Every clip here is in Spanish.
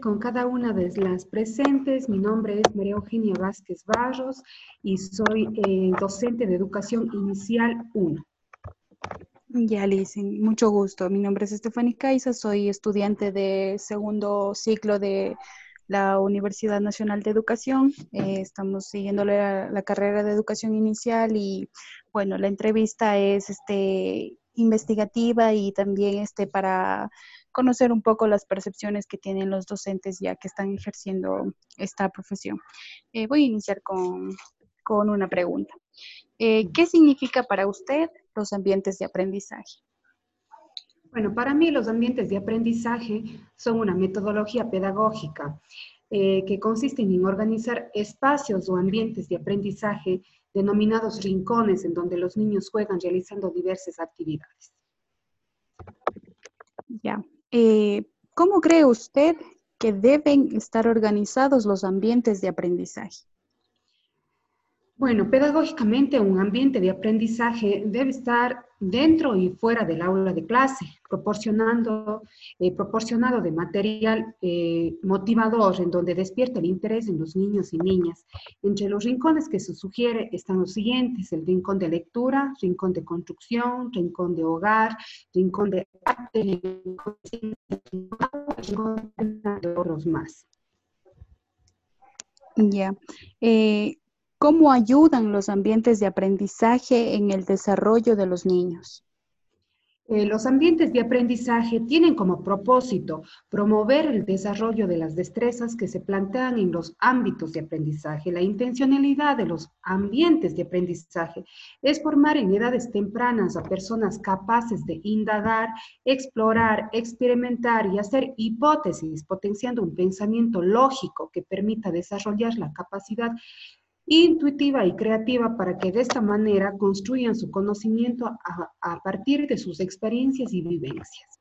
con cada una de las presentes. Mi nombre es María Eugenia Vázquez Barros y soy eh, docente de Educación Inicial 1. Ya, Liz, mucho gusto. Mi nombre es Estefany Caiza, soy estudiante de segundo ciclo de la Universidad Nacional de Educación. Eh, estamos siguiendo la, la, carrera de educación inicial y, bueno, la entrevista es este, investigativa y también este, para conocer un poco las percepciones que tienen los docentes ya que están ejerciendo esta profesión. Eh, voy a iniciar con, con una pregunta. Eh, ¿Qué significa para usted los ambientes de aprendizaje? Bueno, para mí los ambientes de aprendizaje son una metodología pedagógica eh, que consiste en organizar espacios o ambientes de aprendizaje denominados rincones en donde los niños juegan realizando diversas actividades. Ya, eh, ¿Cómo cree usted que deben estar organizados los ambientes de aprendizaje? Bueno, pedagógicamente un ambiente de aprendizaje debe estar dentro y fuera del aula de clase, proporcionando, eh, proporcionado de material eh, motivador en donde despierta el interés en los niños y niñas. Entre los rincones que se sugiere están los siguientes, el rincón de lectura, rincón de construcción, rincón de hogar, rincón de arte, rincón de otros más. Ya. Eh, ¿Cómo ayudan los ambientes de aprendizaje en el desarrollo de los niños? Eh, los ambientes de aprendizaje tienen como propósito promover el desarrollo de las destrezas que se plantean en los ámbitos de aprendizaje. La intencionalidad de los ambientes de aprendizaje es formar en edades tempranas a personas capaces de indagar, explorar, experimentar y hacer hipótesis, potenciando un pensamiento lógico que permita desarrollar la capacidad intuitiva y creativa para que de esta manera construyan su conocimiento a, partir de sus experiencias y vivencias.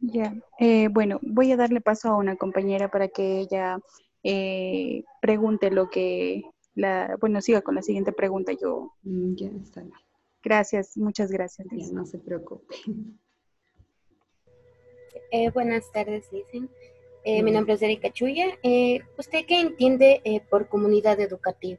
Ya, eh, bueno, voy a darle paso a una compañera para que ella eh, pregunte lo que, la, bueno, siga con la siguiente pregunta. Yo. Mm, ya está Gracias, muchas gracias. no se preocupe. Eh, buenas tardes, Lizzie. Eh, mi nombre es Erika Chuya. Eh, ¿Usted qué entiende eh, por comunidad educativa?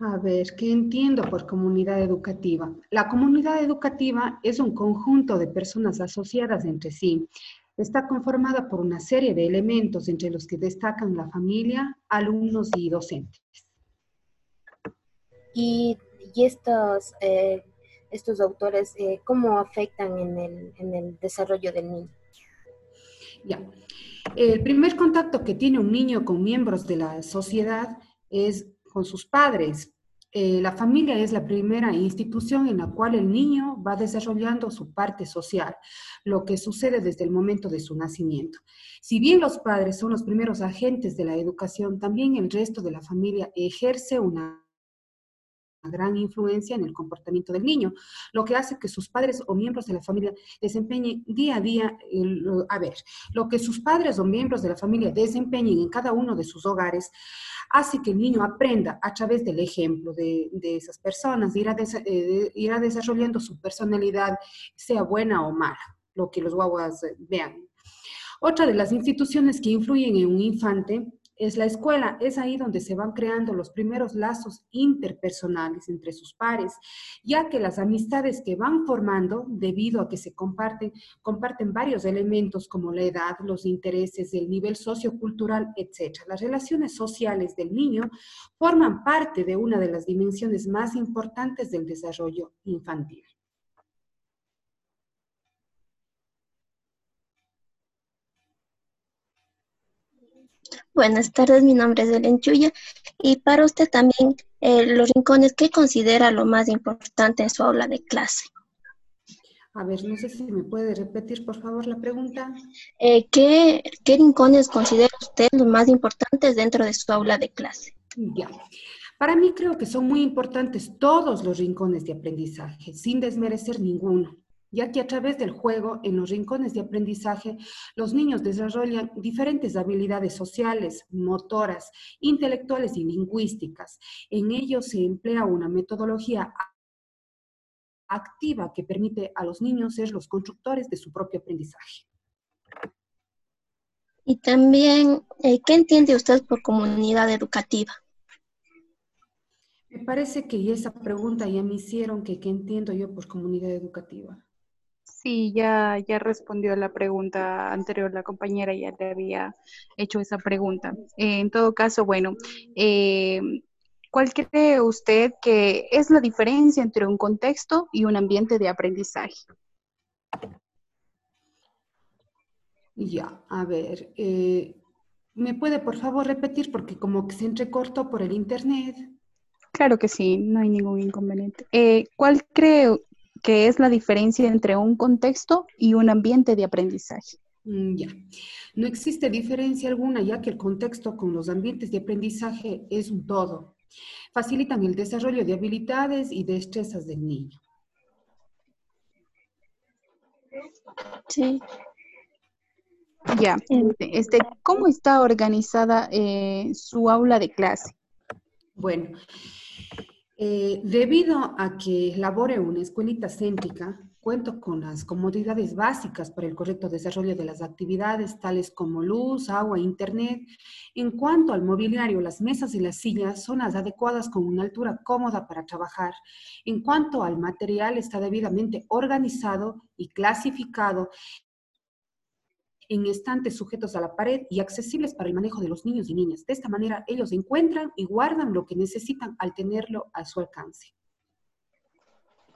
A ver, ¿qué entiendo por comunidad educativa? La comunidad educativa es un conjunto de personas asociadas entre sí. Está conformada por una serie de elementos entre los que destacan la familia, alumnos y docentes. ¿Y, estos, estos autores cómo afectan en el, en el desarrollo del niño? Ya. El primer contacto que tiene un niño con miembros de la sociedad es con sus padres. Eh, la familia es la primera institución en la cual el niño va desarrollando su parte social, lo que sucede desde el momento de su nacimiento. Si bien los padres son los primeros agentes de la educación, también el resto de la familia ejerce una gran influencia en el comportamiento del niño, lo que hace que sus padres o miembros de la familia desempeñen día a día, a ver, lo que sus padres o miembros de la familia desempeñen en cada uno de sus hogares, hace que el niño aprenda a través del ejemplo de, esas personas, irá, eh, desarrollando su personalidad, sea buena o mala, lo que los guaguas vean. Otra de las instituciones que influyen en un infante es la escuela, es ahí donde se van creando los primeros lazos interpersonales entre sus pares, ya que las amistades que van formando, debido a que se comparten, comparten varios elementos como la edad, los intereses, el nivel sociocultural, etc. Las relaciones sociales del niño forman parte de una de las dimensiones más importantes del desarrollo infantil. Buenas tardes, mi nombre es Ellen Chuya y para usted también eh, los rincones, ¿qué considera lo más importante en su aula de clase? A ver, no sé si me puede repetir por favor la pregunta. Eh, ¿qué, ¿Qué rincones considera usted los más importantes dentro de su aula de clase? Ya. Para mí creo que son muy importantes todos los rincones de aprendizaje, sin desmerecer ninguno ya que a través del juego, en los rincones de aprendizaje, los niños desarrollan diferentes habilidades sociales, motoras, intelectuales y lingüísticas. En ellos se emplea una metodología activa que permite a los niños ser los constructores de su propio aprendizaje. Y también, eh, ¿qué entiende usted por comunidad educativa? Me parece que esa pregunta ya me hicieron que qué entiendo yo por comunidad educativa. Sí, ya, ya respondió la pregunta anterior, la compañera ya le había hecho esa pregunta. Eh, en todo caso, bueno, eh, ¿cuál cree usted que es la diferencia entre un contexto y un ambiente de aprendizaje? Ya, a ver, eh, ¿me puede por favor repetir? Porque como que se entrecortó por el internet. Claro que sí, no hay ningún inconveniente. Eh, ¿Cuál cree que es la diferencia entre un contexto y un ambiente de aprendizaje? Mm, ya, no existe diferencia alguna ya que el contexto con los ambientes de aprendizaje es un todo. Facilitan el desarrollo de habilidades y destrezas del niño. Sí. Ya, este, ¿cómo está organizada eh, su aula de clase? Bueno, eh, debido a que labore una escuelita céntrica, cuento con las comodidades básicas para el correcto desarrollo de las actividades, tales como luz, agua, internet. En cuanto al mobiliario, las mesas y las sillas son las adecuadas con una altura cómoda para trabajar. En cuanto al material, está debidamente organizado y clasificado en estantes sujetos a la pared y accesibles para el manejo de los niños y niñas. De esta manera, ellos encuentran y guardan lo que necesitan al tenerlo a su alcance.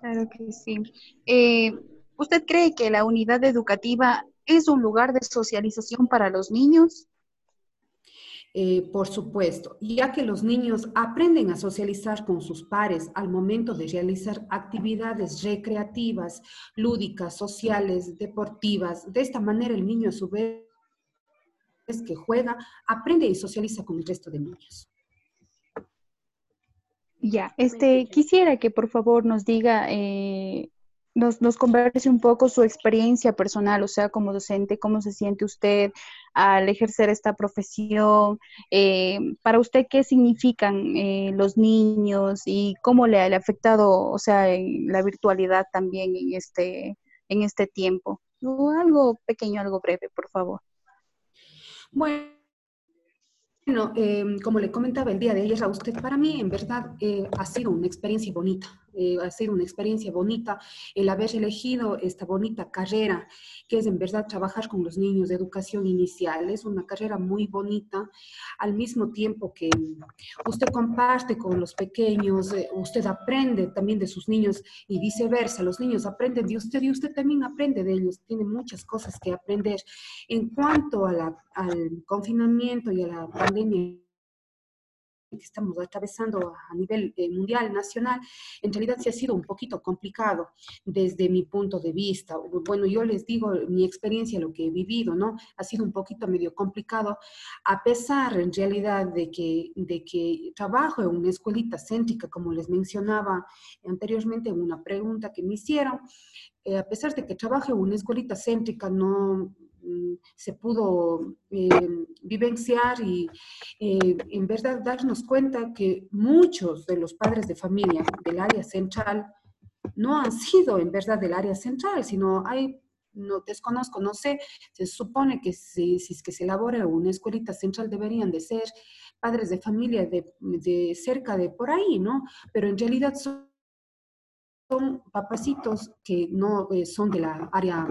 Claro que sí. Eh, ¿Usted cree que la unidad educativa es un lugar de socialización para los niños? Eh, por supuesto, ya que los niños aprenden a socializar con sus pares al momento de realizar actividades recreativas, lúdicas, sociales, deportivas. De esta manera el niño a su vez que juega, aprende y socializa con el resto de niños. Ya, este, quisiera que por favor nos diga eh, nos, nos converse un poco su experiencia personal, o sea, como docente, cómo se siente usted al ejercer esta profesión, eh, para usted qué significan eh, los niños y cómo le, ha afectado, o sea, la virtualidad también en este, en este tiempo. algo pequeño, algo breve, por favor. Bueno. Bueno, em, como le comentaba el día de ayer a usted, para mí en verdad eh, ha sido una experiencia bonita, eh, ha sido una experiencia bonita el haber elegido esta bonita carrera, que es en verdad trabajar con los niños de educación inicial. Es una carrera muy bonita, al mismo tiempo que usted comparte con los pequeños, eh, usted aprende también de sus niños y viceversa, los niños aprenden de usted y usted también aprende de ellos, tiene muchas cosas que aprender. En cuanto al confinamiento y a la pandemia, que estamos atravesando a nivel eh, mundial, nacional, en realidad sí ha sido un poquito complicado desde mi punto de vista. Bueno, yo les digo mi experiencia, lo que he vivido, ¿no? Ha sido un poquito medio complicado, a pesar en realidad de que, de que trabajo en una escuelita céntrica, como les mencionaba anteriormente en una pregunta que me hicieron, eh, a pesar de que trabajo en una escuelita céntrica, no se pudo eh, vivenciar y eh, en verdad darnos cuenta que muchos de los padres de familia del área central no han sido en verdad del área central, sino hay, no desconozco, no sé, se supone que si, si es que se elabora una escuelita central deberían de ser padres de familia de, de cerca de por ahí, ¿no? Pero en realidad son son papacitos que no eh, son de la área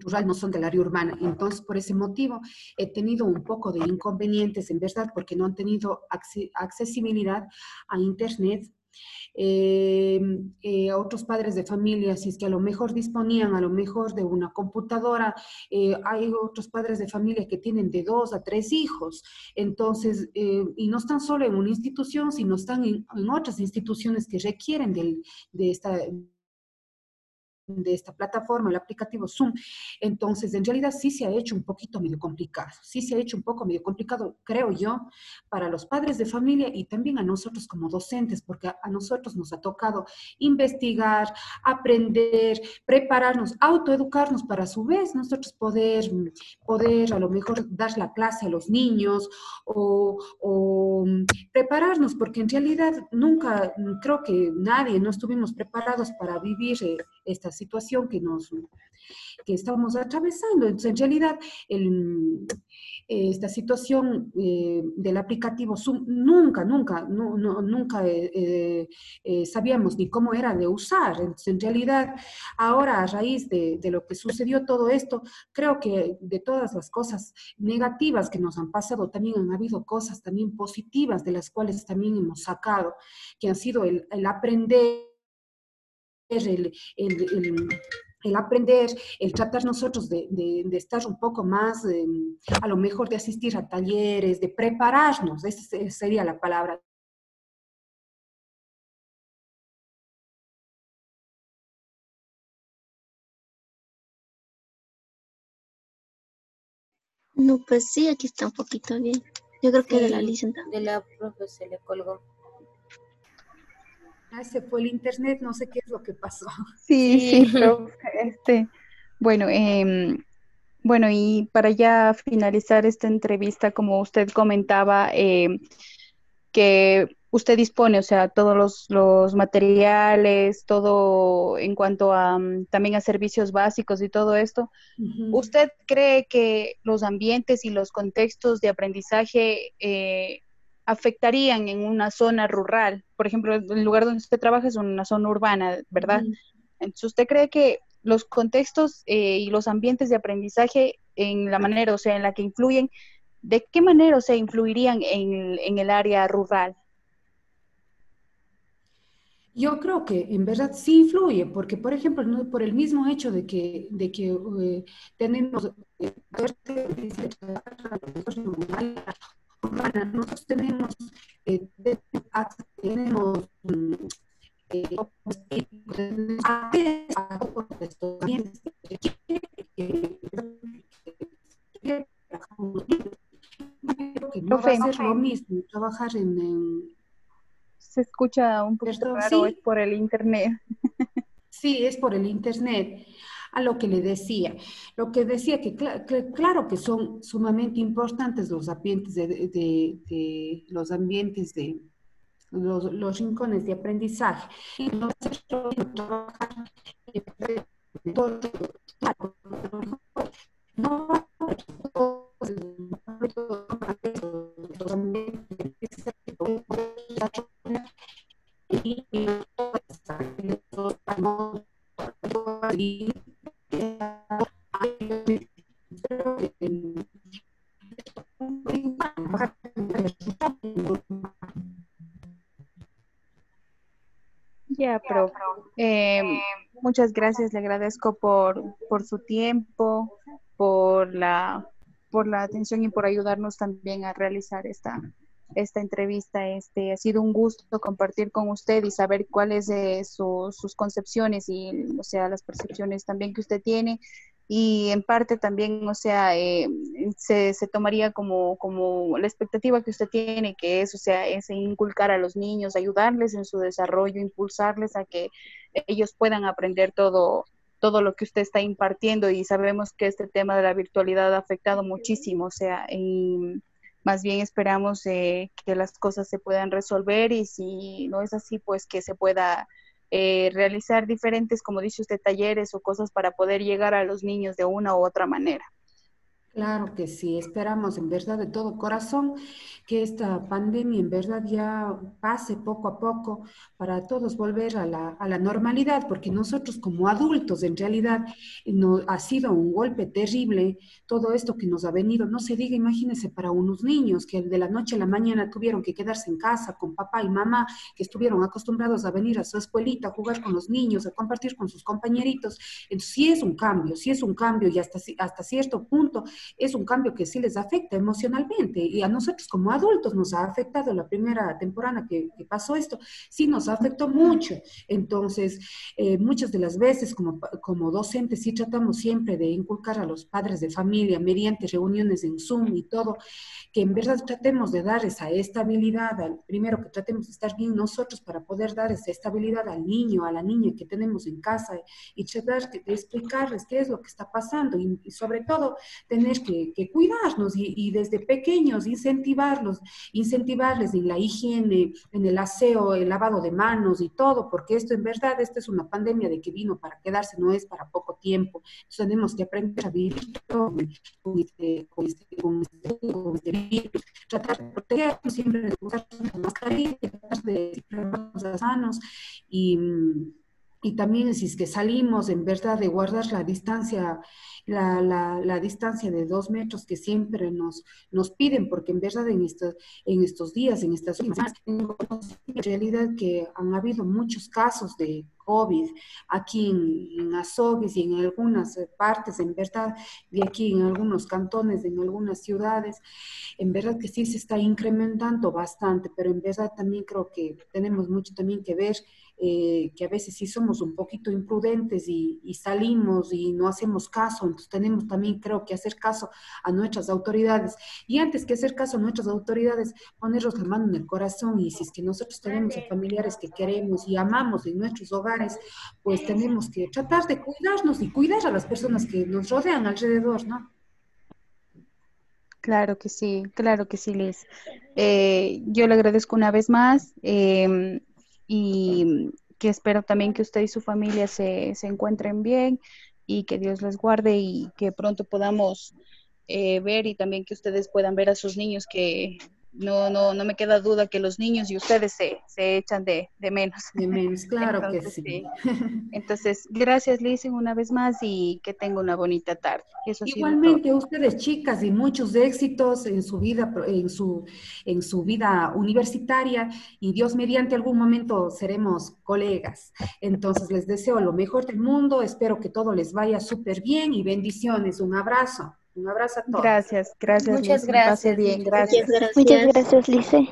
rural, no son del área urbana. Entonces, por ese motivo, he tenido un poco de inconvenientes, en verdad, porque no han tenido accesibilidad a Internet eh, eh, otros padres de familia, si es que a lo mejor disponían a lo mejor de una computadora, eh, hay otros padres de familia que tienen de dos a tres hijos, entonces, y no están solo en una institución, sino están en, otras instituciones que requieren de esta de esta plataforma, el aplicativo Zoom. Entonces, en realidad sí se ha hecho un poquito medio complicado, sí se ha hecho un poco medio complicado, creo yo, para los padres de familia y también a nosotros como docentes, porque a, nosotros nos ha tocado investigar, aprender, prepararnos, autoeducarnos para a su vez nosotros poder, poder a lo mejor dar la clase a los niños o, o prepararnos, porque en realidad nunca, creo que nadie, no estuvimos preparados para vivir eh, estas situación que nos, que estamos atravesando. Entonces, en realidad, el, esta situación eh, del aplicativo Zoom, nunca, nunca, nunca eh, eh, sabíamos ni cómo era de usar. Entonces, en realidad, ahora a raíz de, de, lo que sucedió todo esto, creo que de todas las cosas negativas que nos han pasado, también han habido cosas también positivas de las cuales también hemos sacado, que han sido el, el aprender, el, el el aprender, el tratar nosotros de, estar un poco más, em, a lo mejor de asistir a talleres, de prepararnos, esa sería la palabra. No, pues sí, aquí está un poquito bien. Yo creo que de la licencia. De la profe se le colgó. Se fue el internet, no sé qué es lo que pasó. Sí, sí, pero este, bueno, em, bueno, y para ya finalizar esta entrevista, como usted comentaba, em, que usted dispone, o sea, todos los, materiales, todo en cuanto a mm, también a servicios básicos y todo esto, ¿usted cree que los ambientes y los contextos de aprendizaje eh, afectarían en una zona rural. Por ejemplo, el lugar donde usted trabaja es una zona urbana, ¿verdad? Entonces, ¿usted cree que los contextos eh, y los ambientes de aprendizaje en la manera, o sea, en la que influyen, ¿de qué manera, o sea, influirían en, el área rural? Yo creo que en verdad sí influye, porque por ejemplo, por el mismo hecho de que, de que eh, tenemos eh, nosotros tenemos, eh, tenemos eh, no va a ser lo mismo trabajar en, se escucha un poquito raro, es por el internet. Sí, es por el internet a lo que le decía. Lo que decía que, claro que son sumamente importantes los ambientes de, los ambientes de los, rincones de aprendizaje. Ya, pero eh, muchas gracias, le agradezco por, por su tiempo, por la, por la atención y por ayudarnos también a realizar esta, esta entrevista. Este, ha sido un gusto compartir con usted y saber cuáles de sus concepciones y, o sea, las percepciones también que usted tiene. Y en parte también, o sea, eh, se, se, tomaría como, como la expectativa que usted tiene, que es, o sea, es inculcar a los niños, ayudarles en su desarrollo, impulsarles a que ellos puedan aprender todo, todo lo que usted está impartiendo y sabemos que este tema de la virtualidad ha afectado muchísimo, o sea, y más bien esperamos eh, que las cosas se puedan resolver y si no es así, pues que se pueda eh, realizar diferentes, como dice usted, talleres o cosas para poder llegar a los niños de una u otra manera. Claro que sí, esperamos en verdad de todo corazón que esta pandemia en verdad ya pase poco a poco para todos volver a la, a la normalidad, porque nosotros como adultos en realidad no, ha sido un golpe terrible todo esto que nos ha venido, no se diga, imagínense para unos niños que de la noche a la mañana tuvieron que quedarse en casa con papá y mamá, que estuvieron acostumbrados a venir a su escuelita, a jugar con los niños, a compartir con sus compañeritos. Entonces sí es un cambio, sí es un cambio y hasta, hasta cierto punto es un cambio que sí les afecta emocionalmente y a nosotros como adultos nos ha afectado la primera temporada que, pasó esto, sí nos afectó mucho. Entonces, eh, muchas de las veces como, como docentes sí tratamos siempre de inculcar a los padres de familia mediante reuniones en Zoom y todo, que en verdad tratemos de dar esa estabilidad, al, primero que tratemos de estar bien nosotros para poder dar esa estabilidad al niño, a la niña que tenemos en casa y tratar de explicarles qué es lo que está pasando y sobre todo tener tener que, cuidarnos y, desde pequeños incentivarlos, incentivarles en la higiene, en el aseo, el lavado de manos y todo, porque esto en verdad, esta es una pandemia de que vino para quedarse, no es para poco tiempo. Entonces tenemos que aprender a vivir con, este, con, este, con, este, con este virus, tratar de protegernos, siempre de usar mascarilla, tratar de sanos y y también si es que salimos en verdad de guardar la distancia, la, la, distancia de dos metros que siempre nos, nos piden, porque en verdad en, estos, en estos días, en estas tengo en realidad que han habido muchos casos de COVID aquí en, en Azogues y en algunas partes, en verdad, de aquí en algunos cantones, en algunas ciudades, en verdad que sí se está incrementando bastante, pero en verdad también creo que tenemos mucho también que ver eh, que a veces sí somos un poquito imprudentes y, salimos y no hacemos caso, entonces tenemos también creo que hacer caso a nuestras autoridades y antes que hacer caso a nuestras autoridades, ponernos la mano en el corazón y si es que nosotros tenemos a familiares que queremos y amamos en nuestros hogares, pues tenemos que tratar de cuidarnos y cuidar a las personas que nos rodean alrededor, ¿no? Claro que sí, claro que sí, Liz. Eh, yo le agradezco una vez más. Eh, y que espero también que usted y su familia se, se encuentren bien y que Dios les guarde y que pronto podamos eh, ver y también que ustedes puedan ver a sus niños que no, no, no me queda duda que los niños y ustedes se, se echan de, de, menos. De menos, claro que sí. Entonces, gracias Lizzie una vez más y que tenga una bonita tarde. Igualmente, ustedes chicas y muchos éxitos en su vida, en su, en su vida universitaria y Dios mediante algún momento seremos colegas. Entonces, les deseo lo mejor del mundo, espero que todo les vaya súper bien y bendiciones. Un abrazo. Un abrazo a todos. Gracias, gracias. Muchas gracias. bien, gracias. Muchas gracias, Lice.